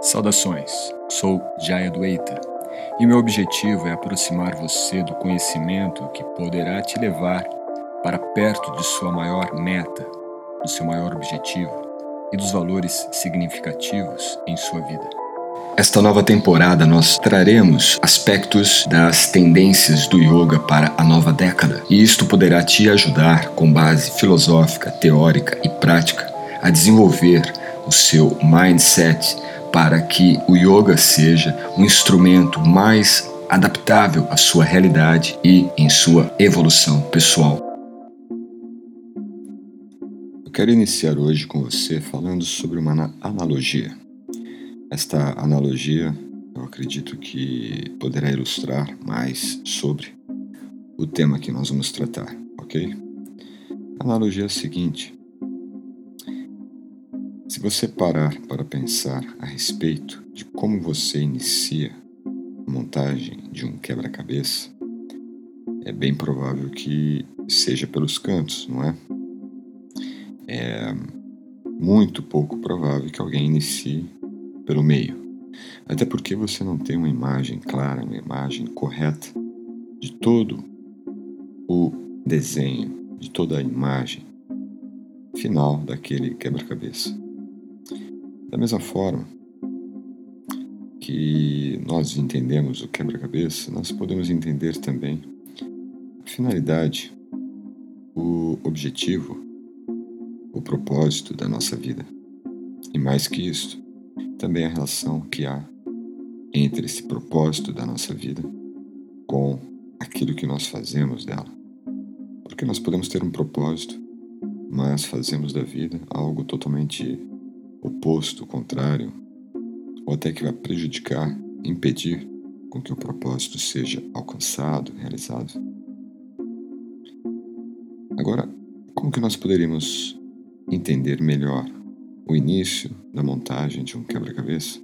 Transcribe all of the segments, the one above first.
Saudações, sou Jaya Dueita e meu objetivo é aproximar você do conhecimento que poderá te levar para perto de sua maior meta, do seu maior objetivo e dos valores significativos em sua vida. Esta nova temporada nós traremos aspectos das tendências do yoga para a nova década, e isto poderá te ajudar, com base filosófica, teórica e prática, a desenvolver o seu mindset para que o yoga seja um instrumento mais adaptável à sua realidade e em sua evolução pessoal. Eu quero iniciar hoje com você falando sobre uma analogia. Esta analogia eu acredito que poderá ilustrar mais sobre o tema que nós vamos tratar, ok? A analogia é a seguinte: se você parar para pensar a respeito de como você inicia a montagem de um quebra-cabeça, é bem provável que seja pelos cantos, não é? É muito pouco provável que alguém inicie pelo meio. Até porque você não tem uma imagem clara, uma imagem correta de todo o desenho, de toda a imagem final daquele quebra-cabeça. Da mesma forma que nós entendemos o quebra-cabeça, nós podemos entender também a finalidade, o objetivo, o propósito da nossa vida. E mais que isso, também a relação que há entre esse propósito da nossa vida com aquilo que nós fazemos dela. Porque nós podemos ter um propósito, mas fazemos da vida algo totalmente oposto, contrário, ou até que vai prejudicar, impedir com que o propósito seja alcançado, realizado. Agora, como que nós poderíamos entender melhor o início da montagem de um quebra-cabeça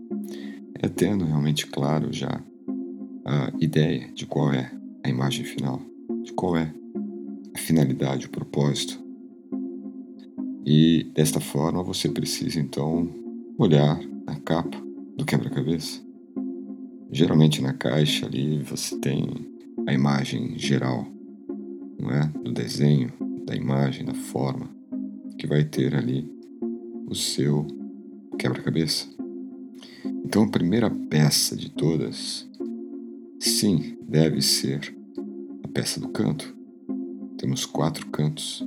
é tendo realmente claro já a ideia de qual é a imagem final, de qual é a finalidade, o propósito. E desta forma você precisa então olhar a capa do quebra-cabeça. Geralmente na caixa ali você tem a imagem geral, não é? Do desenho, da imagem, da forma que vai ter ali o seu quebra-cabeça. Então, a primeira peça de todas, sim, deve ser a peça do canto. Temos quatro cantos.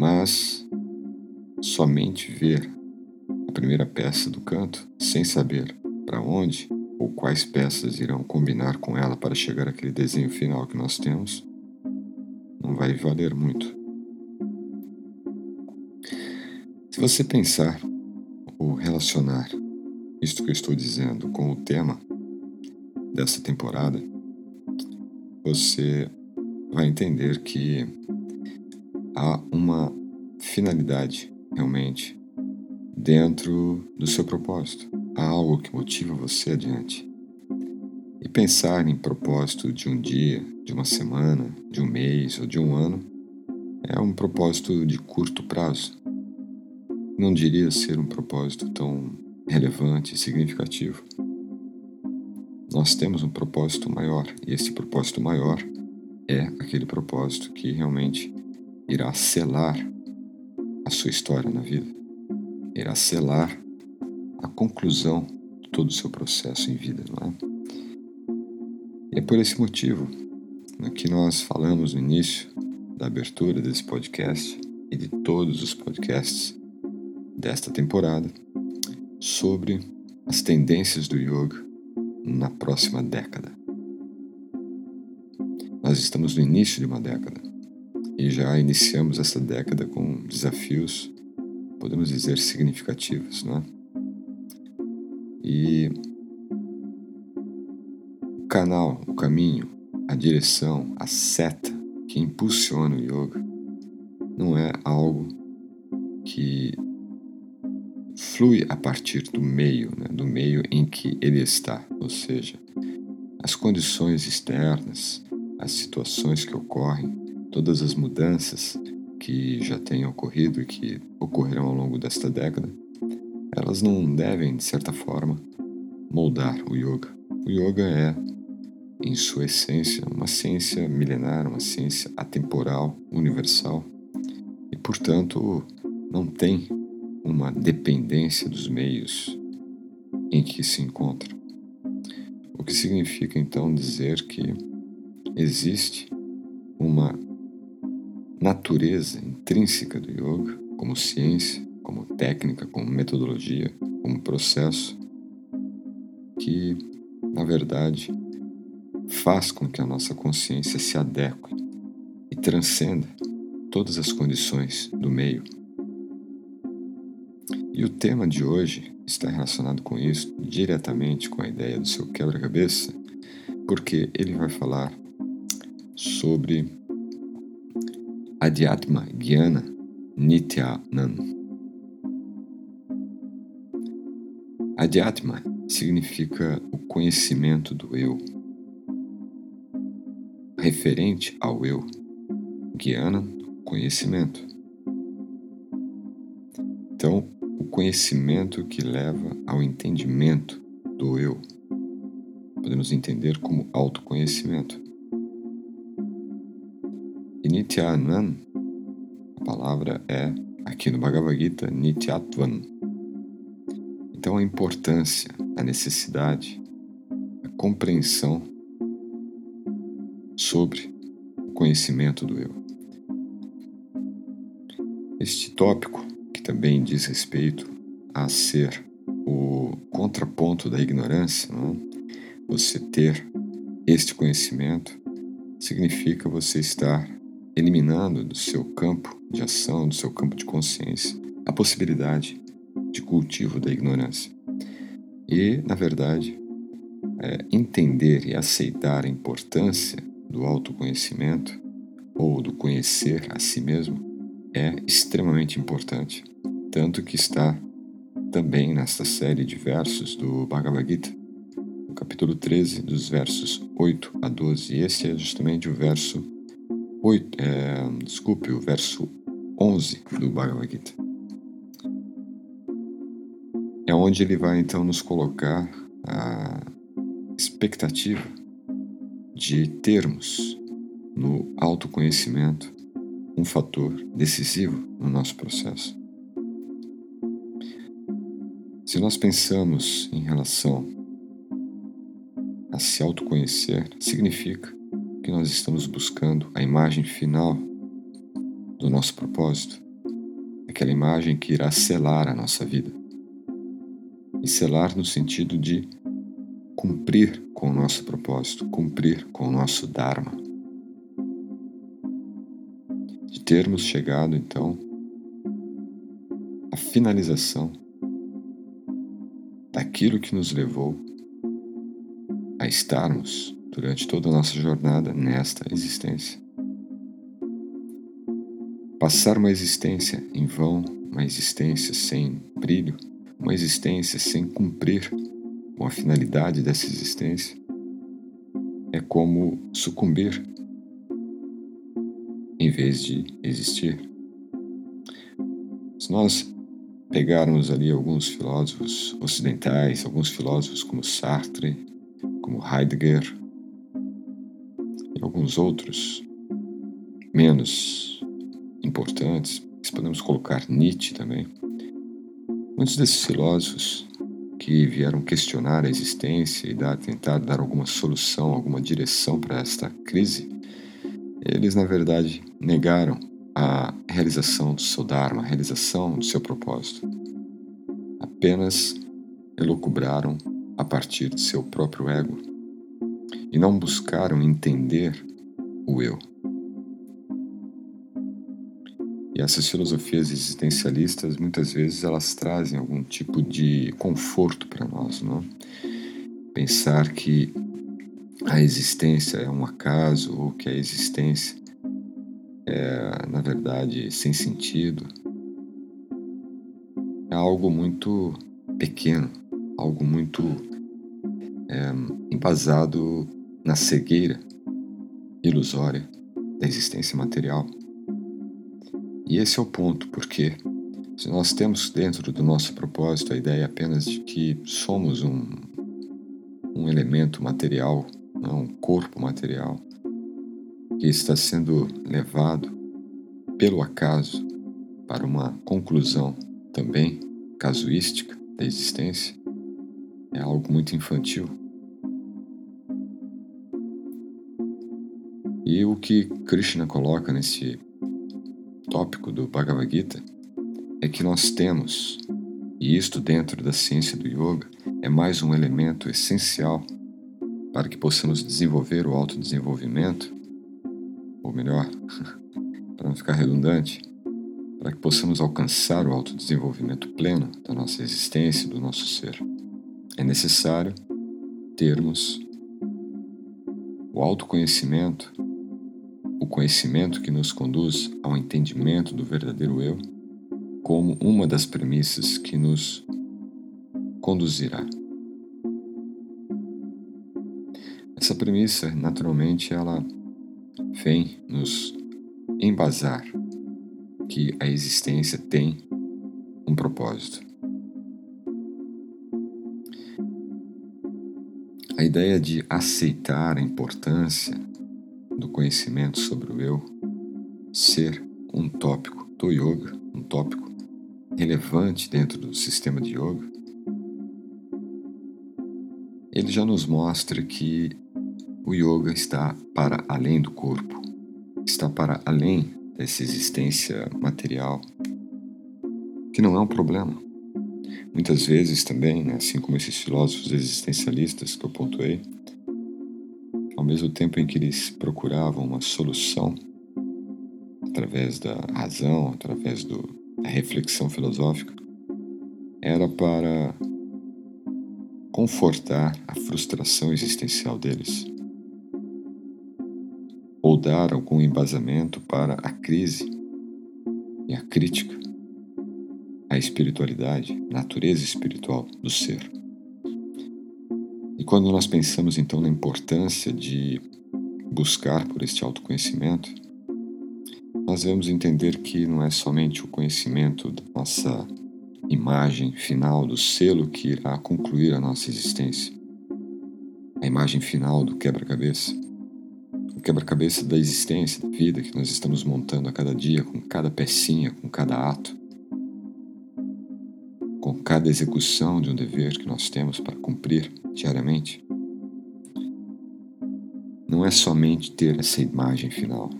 Mas somente ver a primeira peça do canto sem saber para onde ou quais peças irão combinar com ela para chegar àquele desenho final que nós temos, não vai valer muito. Se você pensar ou relacionar isto que eu estou dizendo com o tema dessa temporada, você vai entender que há uma finalidade realmente dentro do seu propósito. Há algo que motiva você adiante. E pensar em propósito de um dia, de uma semana, de um mês ou de um ano é um propósito de curto prazo não diria ser um propósito tão relevante e significativo. Nós temos um propósito maior, e esse propósito maior é aquele propósito que realmente irá selar a sua história na vida, irá selar a conclusão de todo o seu processo em vida, não é? E é por esse motivo né, que nós falamos no início da abertura desse podcast e de todos os podcasts desta temporada sobre as tendências do yoga na próxima década. Nós estamos no início de uma década e já iniciamos essa década com desafios, podemos dizer, significativos, não é? E o canal, o caminho, a direção, a seta que impulsiona o yoga não é algo que flui a partir do meio, né, do meio em que ele está, ou seja, as condições externas, as situações que ocorrem, todas as mudanças que já têm ocorrido e que ocorrerão ao longo desta década, elas não devem, de certa forma, moldar o yoga. O yoga é, em sua essência, uma ciência milenar, uma ciência atemporal, universal, e, portanto, não tem uma dependência dos meios em que se encontra. O que significa então dizer que existe uma natureza intrínseca do yoga, como ciência, como técnica, como metodologia, como processo, que, na verdade, faz com que a nossa consciência se adeque e transcenda todas as condições do meio. E o tema de hoje está relacionado com isso, diretamente com a ideia do seu quebra-cabeça, porque ele vai falar sobre Adhyatma Gyana Nityanam. Adhyatma significa o conhecimento do eu, referente ao eu. Gyana, conhecimento. Então, o conhecimento que leva ao entendimento do eu. Podemos entender como autoconhecimento. Nityanam, a palavra é, aqui no Bhagavad Gita, Nityatvan. Então a importância, a necessidade, a compreensão sobre o conhecimento do eu. Este tópico, que também diz respeito a ser o contraponto da ignorância, não? É? você ter este conhecimento significa você estar eliminando do seu campo de ação, do seu campo de consciência, a possibilidade de cultivo da ignorância. E, na verdade, é, entender e aceitar a importância do autoconhecimento ou do conhecer a si mesmo é extremamente importante, tanto que está também nesta série de versos do Bhagavad Gita, no capítulo 13, dos versos 8 a 12. E esse é justamente o verso 8, é, desculpe, o verso 11 do Bhagavad Gita. É onde ele vai então nos colocar a expectativa de termos no autoconhecimento um fator decisivo no nosso processo. Se nós pensamos em relação a se autoconhecer, significa que nós estamos buscando a imagem final do nosso propósito, aquela imagem que irá selar a nossa vida. E selar no sentido de cumprir com o nosso propósito, cumprir com o nosso Dharma. De termos chegado, então, à finalização daquilo que nos levou a estarmos durante toda a nossa jornada nesta existência. Passar uma existência em vão, uma existência sem brilho, uma existência sem cumprir com a finalidade dessa existência, é como sucumbir em vez de existir. Se nós pegarmos ali alguns filósofos ocidentais, alguns filósofos como Sartre, como Heidegger, alguns outros menos importantes, podemos colocar Nietzsche também. Muitos desses filósofos que vieram questionar a existência e dar, tentar dar alguma solução, alguma direção para esta crise, eles na verdade negaram a realização do seu Dharma, a realização do seu propósito. Apenas elucubraram a partir de seu próprio ego e não buscaram entender o eu. E essas filosofias existencialistas, muitas vezes, elas trazem algum tipo de conforto para nós, não? Pensar que a existência é um acaso ou que a existência é, na verdade, sem sentido, é algo muito pequeno, algo muito é, embasado na cegueira ilusória da existência material. E esse é o ponto, porque Se nós temos dentro do nosso propósito a ideia apenas de que somos um, um elemento material, não, um corpo material, que está sendo levado pelo acaso para uma conclusão também casuística da existência, é algo muito infantil. E o que Krishna coloca nesse tópico do Bhagavad Gita é que nós temos, e isto dentro da ciência do yoga, é mais um elemento essencial para que possamos desenvolver o autodesenvolvimento, ou melhor, para não ficar redundante, para que possamos alcançar o autodesenvolvimento pleno da nossa existência, do nosso ser. É necessário termos o autoconhecimento, o conhecimento que nos conduz ao entendimento do verdadeiro eu como uma das premissas que nos conduzirá. Essa premissa, naturalmente, ela vem nos embasar que a existência tem um propósito. A ideia de aceitar a importância do conhecimento sobre o eu ser um tópico do yoga, um tópico relevante dentro do sistema de yoga, ele já nos mostra que o yoga está para além do corpo, está para além dessa existência material, que não é um problema. Muitas vezes também, né, assim como esses filósofos existencialistas que eu pontuei, ao mesmo tempo em que eles procuravam uma solução através da razão, através do, a reflexão filosófica era para confortar a frustração existencial deles ou dar algum embasamento para a crise e a crítica à espiritualidade, natureza espiritual do ser. E quando nós pensamos então na importância de buscar por este autoconhecimento, nós devemos entender que não é somente o conhecimento da nossa imagem final, do selo que irá concluir a nossa existência, a imagem final do quebra-cabeça, o quebra-cabeça da existência, da vida que nós estamos montando a cada dia, com cada pecinha, com cada ato, com cada execução de um dever que nós temos para cumprir diariamente. Não é somente ter essa imagem final,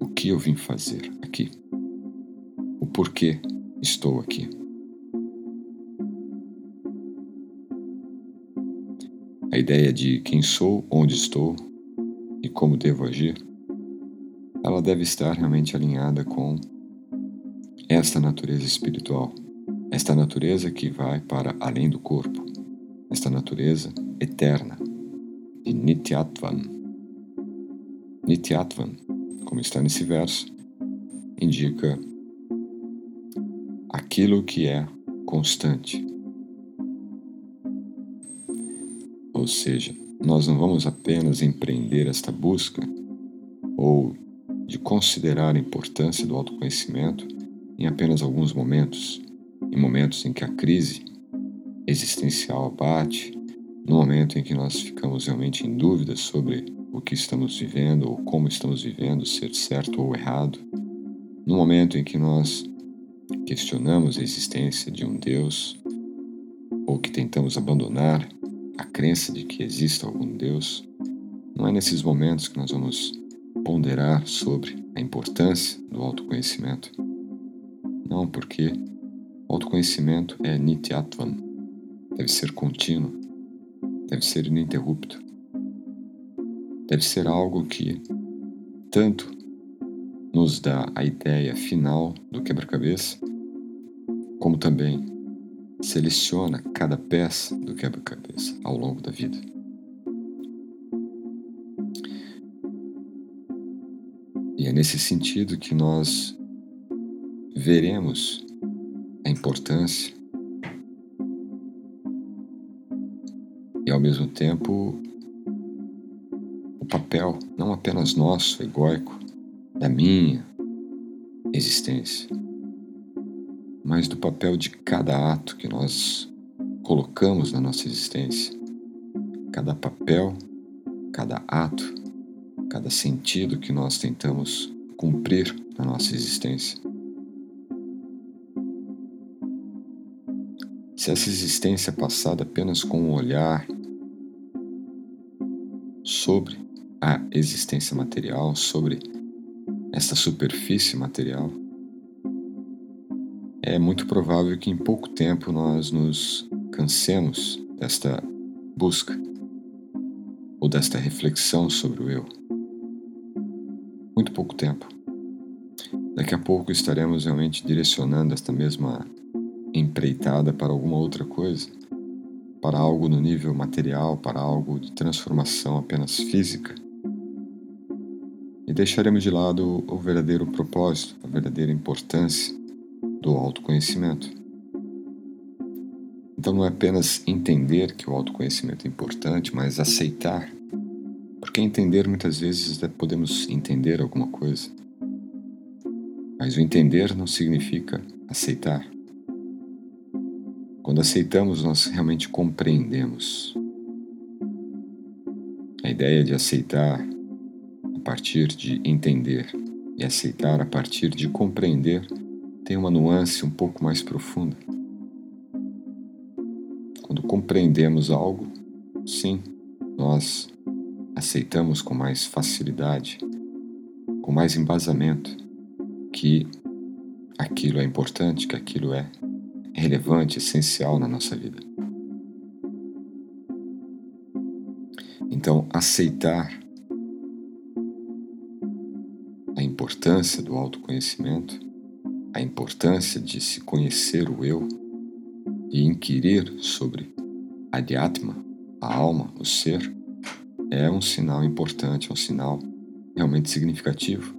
o que eu vim fazer aqui, o porquê estou aqui. A ideia de quem sou, onde estou e como devo agir, ela deve estar realmente alinhada com esta natureza espiritual, esta natureza que vai para além do corpo, esta natureza eterna de Nityatvan. Nityatvan como está nesse verso, indica aquilo que é constante. Ou seja, nós não vamos apenas empreender esta busca ou de considerar a importância do autoconhecimento em apenas alguns momentos, em momentos em que a crise existencial abate, no momento em que nós ficamos realmente em dúvida sobre o que estamos vivendo ou como estamos vivendo, ser certo ou errado, no momento em que nós questionamos a existência de um Deus ou que tentamos abandonar a crença de que exista algum Deus, não é nesses momentos que nós vamos ponderar sobre a importância do autoconhecimento. Não, porque autoconhecimento é nityatvam, deve ser contínuo, deve ser ininterrupto. Deve ser algo que tanto nos dá a ideia final do quebra-cabeça, como também seleciona cada peça do quebra-cabeça ao longo da vida. E é nesse sentido que nós veremos a importância e, ao mesmo tempo, papel não apenas nosso, egóico, da minha existência, mas do papel de cada ato que nós colocamos na nossa existência. Cada papel, cada ato, cada sentido que nós tentamos cumprir na nossa existência. Se essa existência é passada apenas com um olhar sobre a existência material, sobre essa superfície material, é muito provável que em pouco tempo nós nos cansemos desta busca ou desta reflexão sobre o eu. Muito pouco tempo. Daqui a pouco estaremos realmente direcionando esta mesma empreitada para alguma outra coisa, para algo no nível material, para algo de transformação apenas física. E deixaremos de lado o verdadeiro propósito, a verdadeira importância do autoconhecimento. Então não é apenas entender que o autoconhecimento é importante, mas aceitar. Porque entender muitas vezes podemos entender alguma coisa. Mas o entender não significa aceitar. Quando aceitamos, nós realmente compreendemos. A ideia de aceitar a partir de entender e aceitar a partir de compreender tem uma nuance um pouco mais profunda. Quando compreendemos algo, sim, nós aceitamos com mais facilidade, com mais embasamento, que aquilo é importante, que aquilo é relevante, essencial na nossa vida. Então, aceitar a importância do autoconhecimento a importância de se conhecer o eu e inquirir sobre a Adhyatma, a alma, o ser, é um sinal importante, é um sinal realmente significativo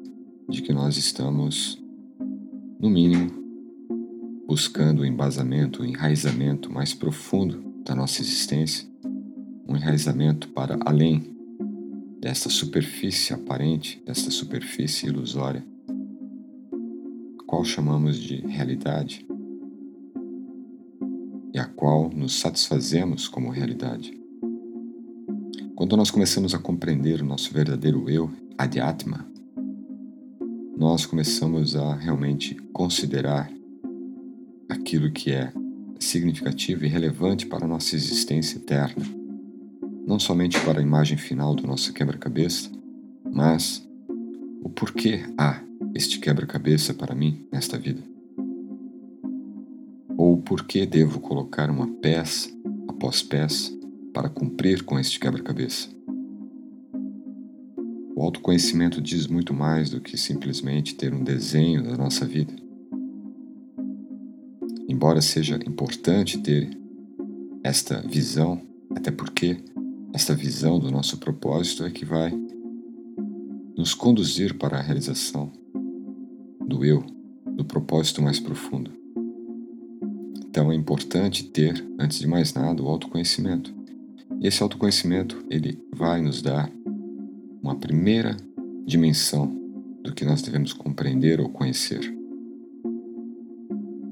de que nós estamos, no mínimo, buscando o embasamento, o enraizamento mais profundo da nossa existência, um enraizamento para além desta superfície aparente, desta superfície ilusória qual chamamos de realidade e a qual nos satisfazemos como realidade. Quando nós começamos a compreender o nosso verdadeiro eu, Adhyatma, nós começamos a realmente considerar aquilo que é significativo e relevante para a nossa existência eterna, não somente para a imagem final do nosso quebra-cabeça, mas o porquê há este quebra-cabeça para mim nesta vida? Ou por que devo colocar uma peça após peça para cumprir com este quebra-cabeça? O autoconhecimento diz muito mais do que simplesmente ter um desenho da nossa vida. Embora seja importante ter esta visão, até porque esta visão do nosso propósito é que vai nos conduzir para a realização do eu, do propósito mais profundo. Então é importante ter, antes de mais nada, o autoconhecimento. E esse autoconhecimento, ele vai nos dar uma primeira dimensão do que nós devemos compreender ou conhecer.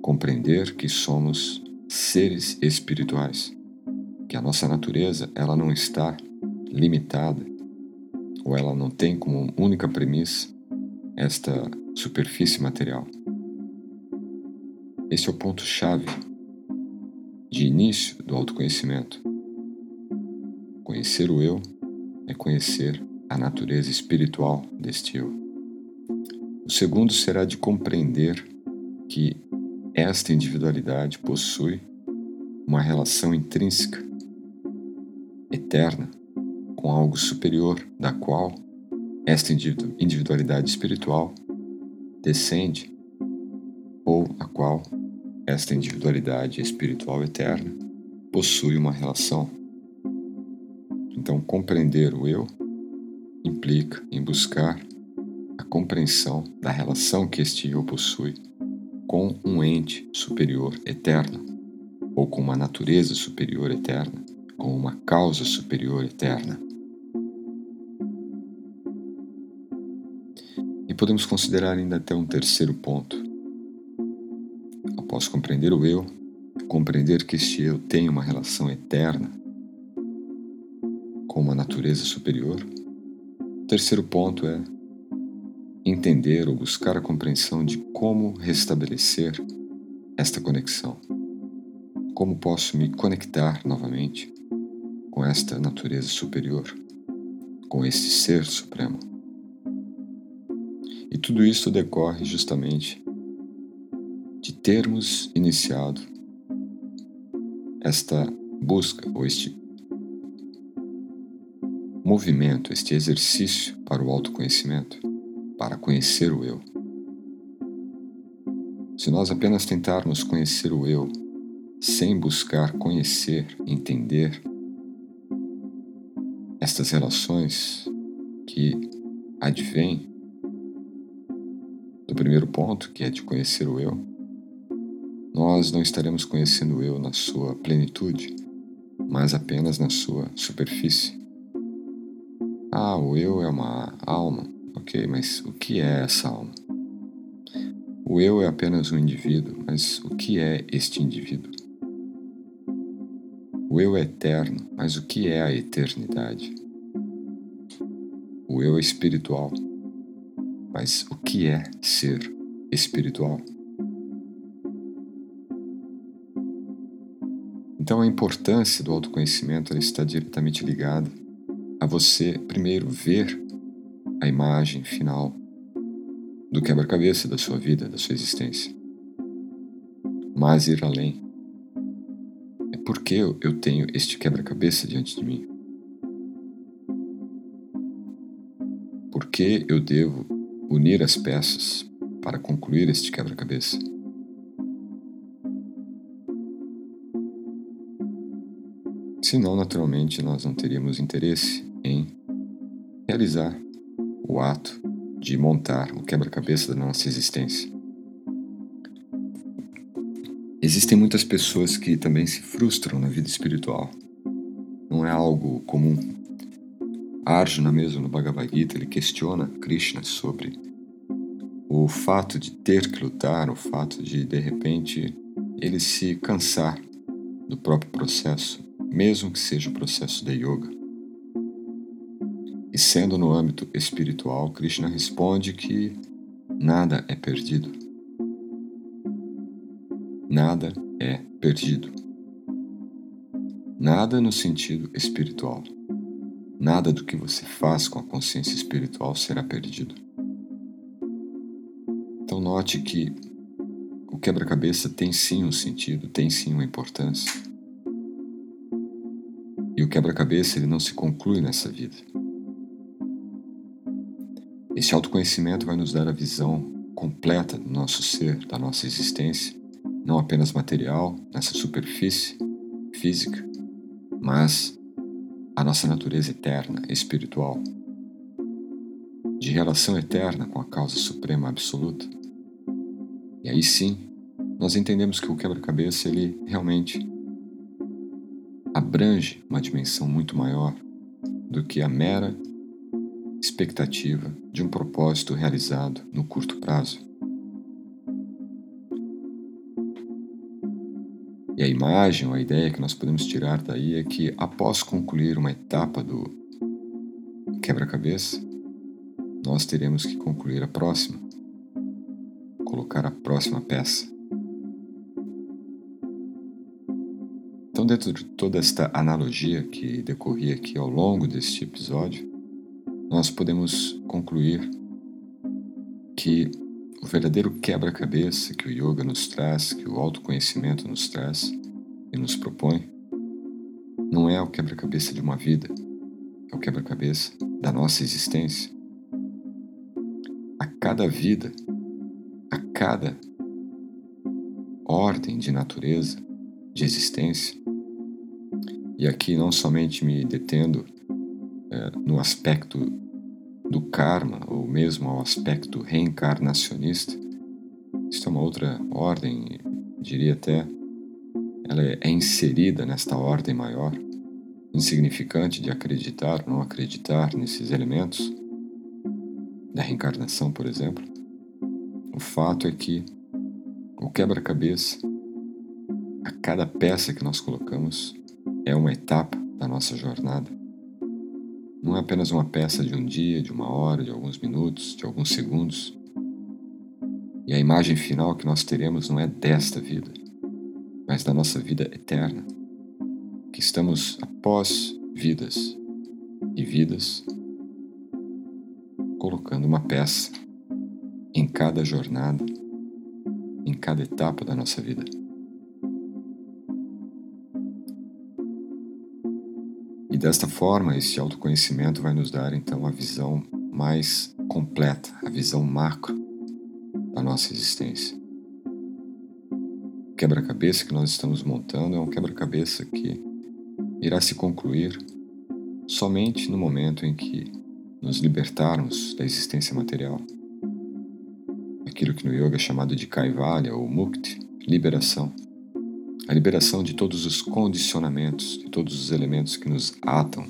Compreender que somos seres espirituais, que a nossa natureza, ela não está limitada ou ela não tem como única premissa esta superfície material. Esse é o ponto-chave de início do autoconhecimento. Conhecer o eu é conhecer a natureza espiritual deste eu. O segundo será de compreender que esta individualidade possui uma relação intrínseca, eterna, com algo superior, da qual esta individualidade espiritual descende, ou a qual esta individualidade espiritual eterna possui uma relação. Então, compreender o eu implica em buscar a compreensão da relação que este eu possui com um ente superior eterno, ou com uma natureza superior eterna, com uma causa superior eterna. podemos considerar ainda até um terceiro ponto. Posso compreender o eu, compreender que este eu tem uma relação eterna com uma natureza superior. O terceiro ponto é entender ou buscar a compreensão de como restabelecer esta conexão. Como posso me conectar novamente com esta natureza superior, com este ser supremo. E tudo isso decorre justamente de termos iniciado esta busca ou este movimento, este exercício para o autoconhecimento para conhecer o eu. Se nós apenas tentarmos conhecer o eu sem buscar conhecer, entender estas relações que advêm do primeiro ponto, que é de conhecer o eu, nós não estaremos conhecendo o eu na sua plenitude, mas apenas na sua superfície. Ah, o eu é uma alma, Ok, mas o que é essa alma? O eu é apenas um indivíduo, mas o que é este indivíduo? O eu é eterno, mas o que é a eternidade? O eu é espiritual, mas o que é ser espiritual? Então, a importância do autoconhecimento está diretamente ligada a você, primeiro, ver a imagem final do quebra-cabeça da sua vida, da sua existência. Mas ir além. É porque eu tenho este quebra-cabeça diante de mim. Por que eu devo unir as peças para concluir este quebra-cabeça? Senão, naturalmente, nós não teríamos interesse em realizar o ato de montar o quebra-cabeça da nossa existência. Existem muitas pessoas que também se frustram na vida espiritual. Não é algo comum. Arjuna mesmo no Bhagavad Gita ele questiona Krishna sobre o fato de ter que lutar, o fato de de repente ele se cansar do próprio processo, mesmo que seja o processo da yoga. E sendo no âmbito espiritual, Krishna responde que nada é perdido. Nada é perdido. Nada no sentido espiritual. Nada do que você faz com a consciência espiritual será perdido. Então, note que o quebra-cabeça tem sim um sentido, tem sim uma importância. E o quebra-cabeça ele não se conclui nessa vida. Esse autoconhecimento vai nos dar a visão completa do nosso ser, da nossa existência, não apenas material, nessa superfície física, mas a nossa natureza eterna, espiritual, de relação eterna com a causa suprema absoluta. E aí sim, nós entendemos que o quebra-cabeça ele realmente abrange uma dimensão muito maior do que a mera expectativa de um propósito realizado no curto prazo. E a imagem, ou a ideia que nós podemos tirar daí é que, após concluir uma etapa do quebra-cabeça, nós teremos que concluir a próxima, colocar a próxima peça. Então, dentro de toda esta analogia que decorria aqui ao longo deste episódio, nós podemos concluir que o verdadeiro quebra-cabeça que o yoga nos traz, que o autoconhecimento nos traz e nos propõe, não é o quebra-cabeça de uma vida, é o quebra-cabeça da nossa existência. A cada vida, a cada ordem de natureza, de existência, e aqui não somente me detendo é, no aspecto do karma, ou mesmo ao aspecto reencarnacionista, isso é uma outra ordem, diria até, ela é inserida nesta ordem maior, insignificante de acreditar ou não acreditar nesses elementos da reencarnação, por exemplo. O fato é que O quebra-cabeça, a cada peça que nós colocamos, é uma etapa da nossa jornada. Não é apenas uma peça de um dia, de uma hora, de alguns minutos, de alguns segundos. E a imagem final que nós teremos não é desta vida, mas da nossa vida eterna, que estamos após vidas e vidas colocando uma peça em cada jornada, em cada etapa da nossa vida. E desta forma, esse autoconhecimento vai nos dar então a visão mais completa, a visão macro da nossa existência. O quebra-cabeça que nós estamos montando é um quebra-cabeça que irá se concluir somente no momento em que nos libertarmos da existência material. Aquilo que no yoga é chamado de kaivalya ou mukti, liberação. A liberação de todos os condicionamentos, de todos os elementos que nos atam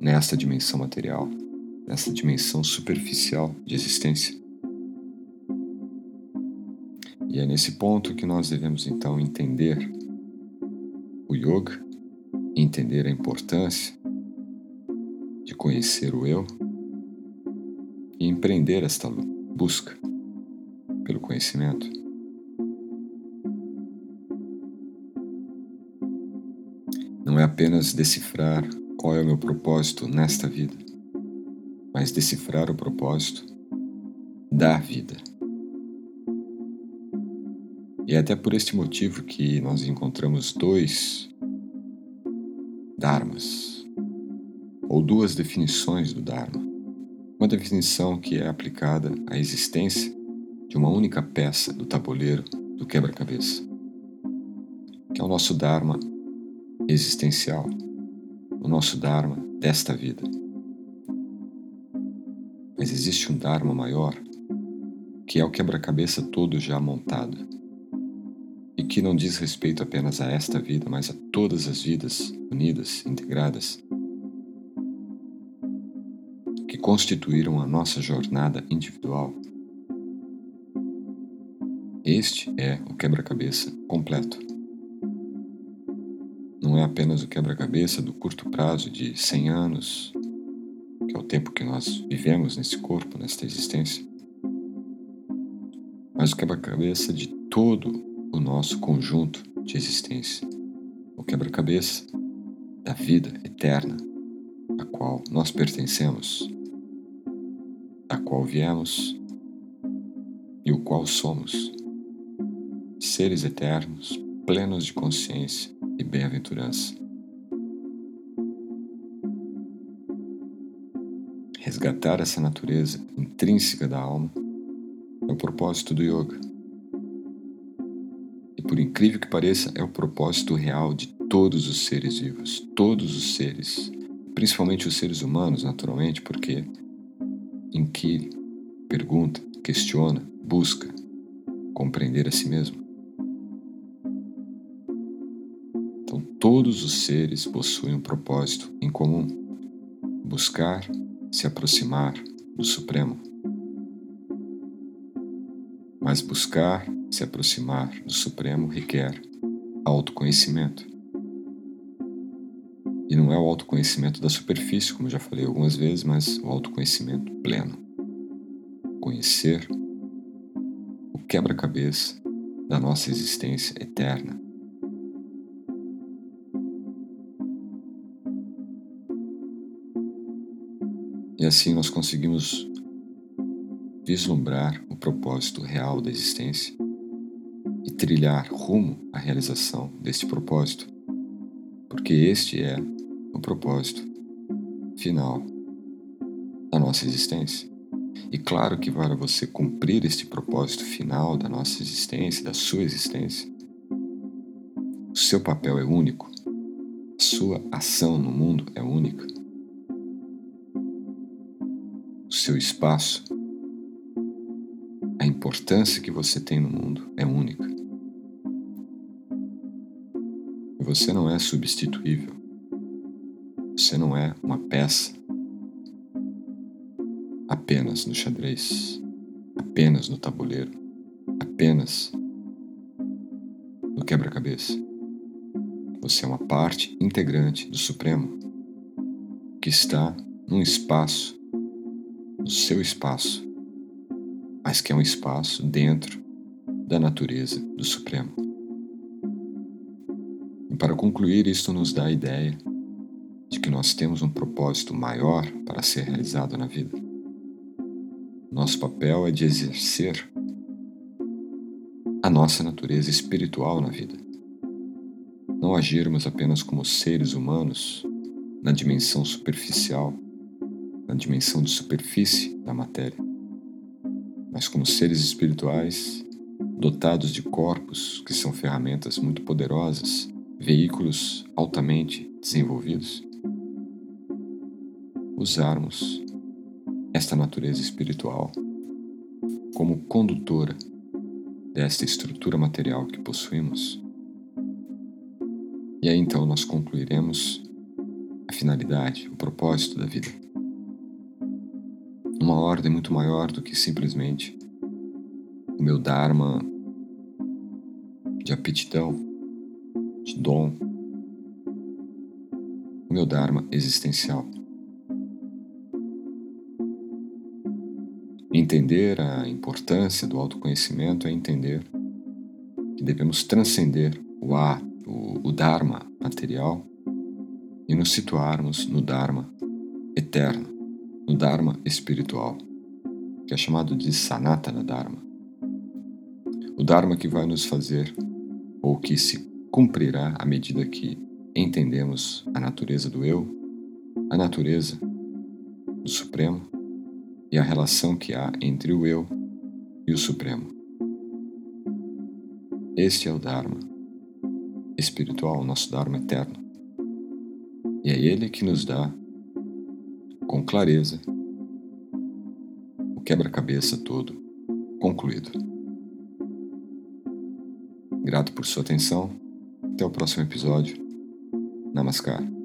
nesta dimensão material, nessa dimensão superficial de existência. E é nesse ponto que nós devemos então entender o yoga, entender a importância de conhecer o eu e empreender esta busca pelo conhecimento. Não é apenas decifrar qual é o meu propósito nesta vida, mas decifrar o propósito da vida. E é até por este motivo que nós encontramos dois dharmas ou duas definições do Dharma. Uma definição que é aplicada à existência de uma única peça do tabuleiro do quebra-cabeça, que é o nosso Dharma existencial, o nosso Dharma desta vida. Mas existe um Dharma maior, que é o quebra-cabeça todo já montado, e que não diz respeito apenas a esta vida, mas a todas as vidas unidas, integradas constituíram a nossa jornada individual. Este é o quebra-cabeça completo. Apenas o quebra-cabeça do curto prazo de 100 anos, que é o tempo que nós vivemos nesse corpo, nesta existência, mas o quebra-cabeça de todo o nosso conjunto de existência. O quebra-cabeça da vida eterna a qual nós pertencemos da qual viemos e o qual somos, seres eternos, plenos de consciência e bem-aventurança. Resgatar essa natureza intrínseca da alma é o propósito do yoga. E por incrível que pareça, é o propósito real de todos os seres vivos, todos os seres, principalmente os seres humanos, naturalmente, porque inquire, pergunta, questiona, busca compreender a si mesmo. Todos os seres possuem um propósito em comum: buscar se aproximar do Supremo. Mas buscar se aproximar do Supremo requer autoconhecimento. E não é o autoconhecimento da superfície, como já falei algumas vezes, mas o autoconhecimento pleno. Conhecer o quebra-cabeça da nossa existência eterna. E assim nós conseguimos vislumbrar o propósito real da existência e trilhar rumo à realização deste propósito, porque este é o propósito final da nossa existência. E claro que para você cumprir este propósito final da nossa existência, da sua existência, o seu papel é único, a sua ação no mundo é única, seu espaço, a importância que você tem no mundo é única. Você não é substituível. Você não é uma peça apenas no xadrez, apenas no tabuleiro, apenas quebra-cabeça. Você é uma parte integrante do Supremo que está num espaço, no seu espaço, mas que é um espaço dentro da natureza do Supremo. E para concluir, isto nos dá a ideia de que nós temos um propósito maior para ser realizado na vida. Nosso papel é de exercer a nossa natureza espiritual na vida. Não agirmos apenas como seres humanos na dimensão superficial, na dimensão de superfície da matéria, mas como seres espirituais dotados de corpos que são ferramentas muito poderosas, veículos altamente desenvolvidos, usarmos esta natureza espiritual como condutora desta estrutura material que possuímos. E aí então nós concluiremos a finalidade, o propósito da vida. Uma ordem muito maior do que simplesmente o meu Dharma de aptidão, de dom, o meu Dharma existencial. Entender a importância do autoconhecimento é entender que devemos transcender o, a, o, o Dharma material e nos situarmos no Dharma eterno, no Dharma espiritual, que é chamado de Sanatana Dharma o Dharma que vai nos fazer, ou que se cumprirá à medida que entendemos a natureza do eu, a natureza do Supremo e a relação que há entre o eu e o Supremo. Este é o Dharma espiritual, nosso Dharma eterno. E é ele que nos dá, com clareza, o quebra-cabeça todo concluído. Grato por sua atenção. Até o próximo episódio. Namaskar.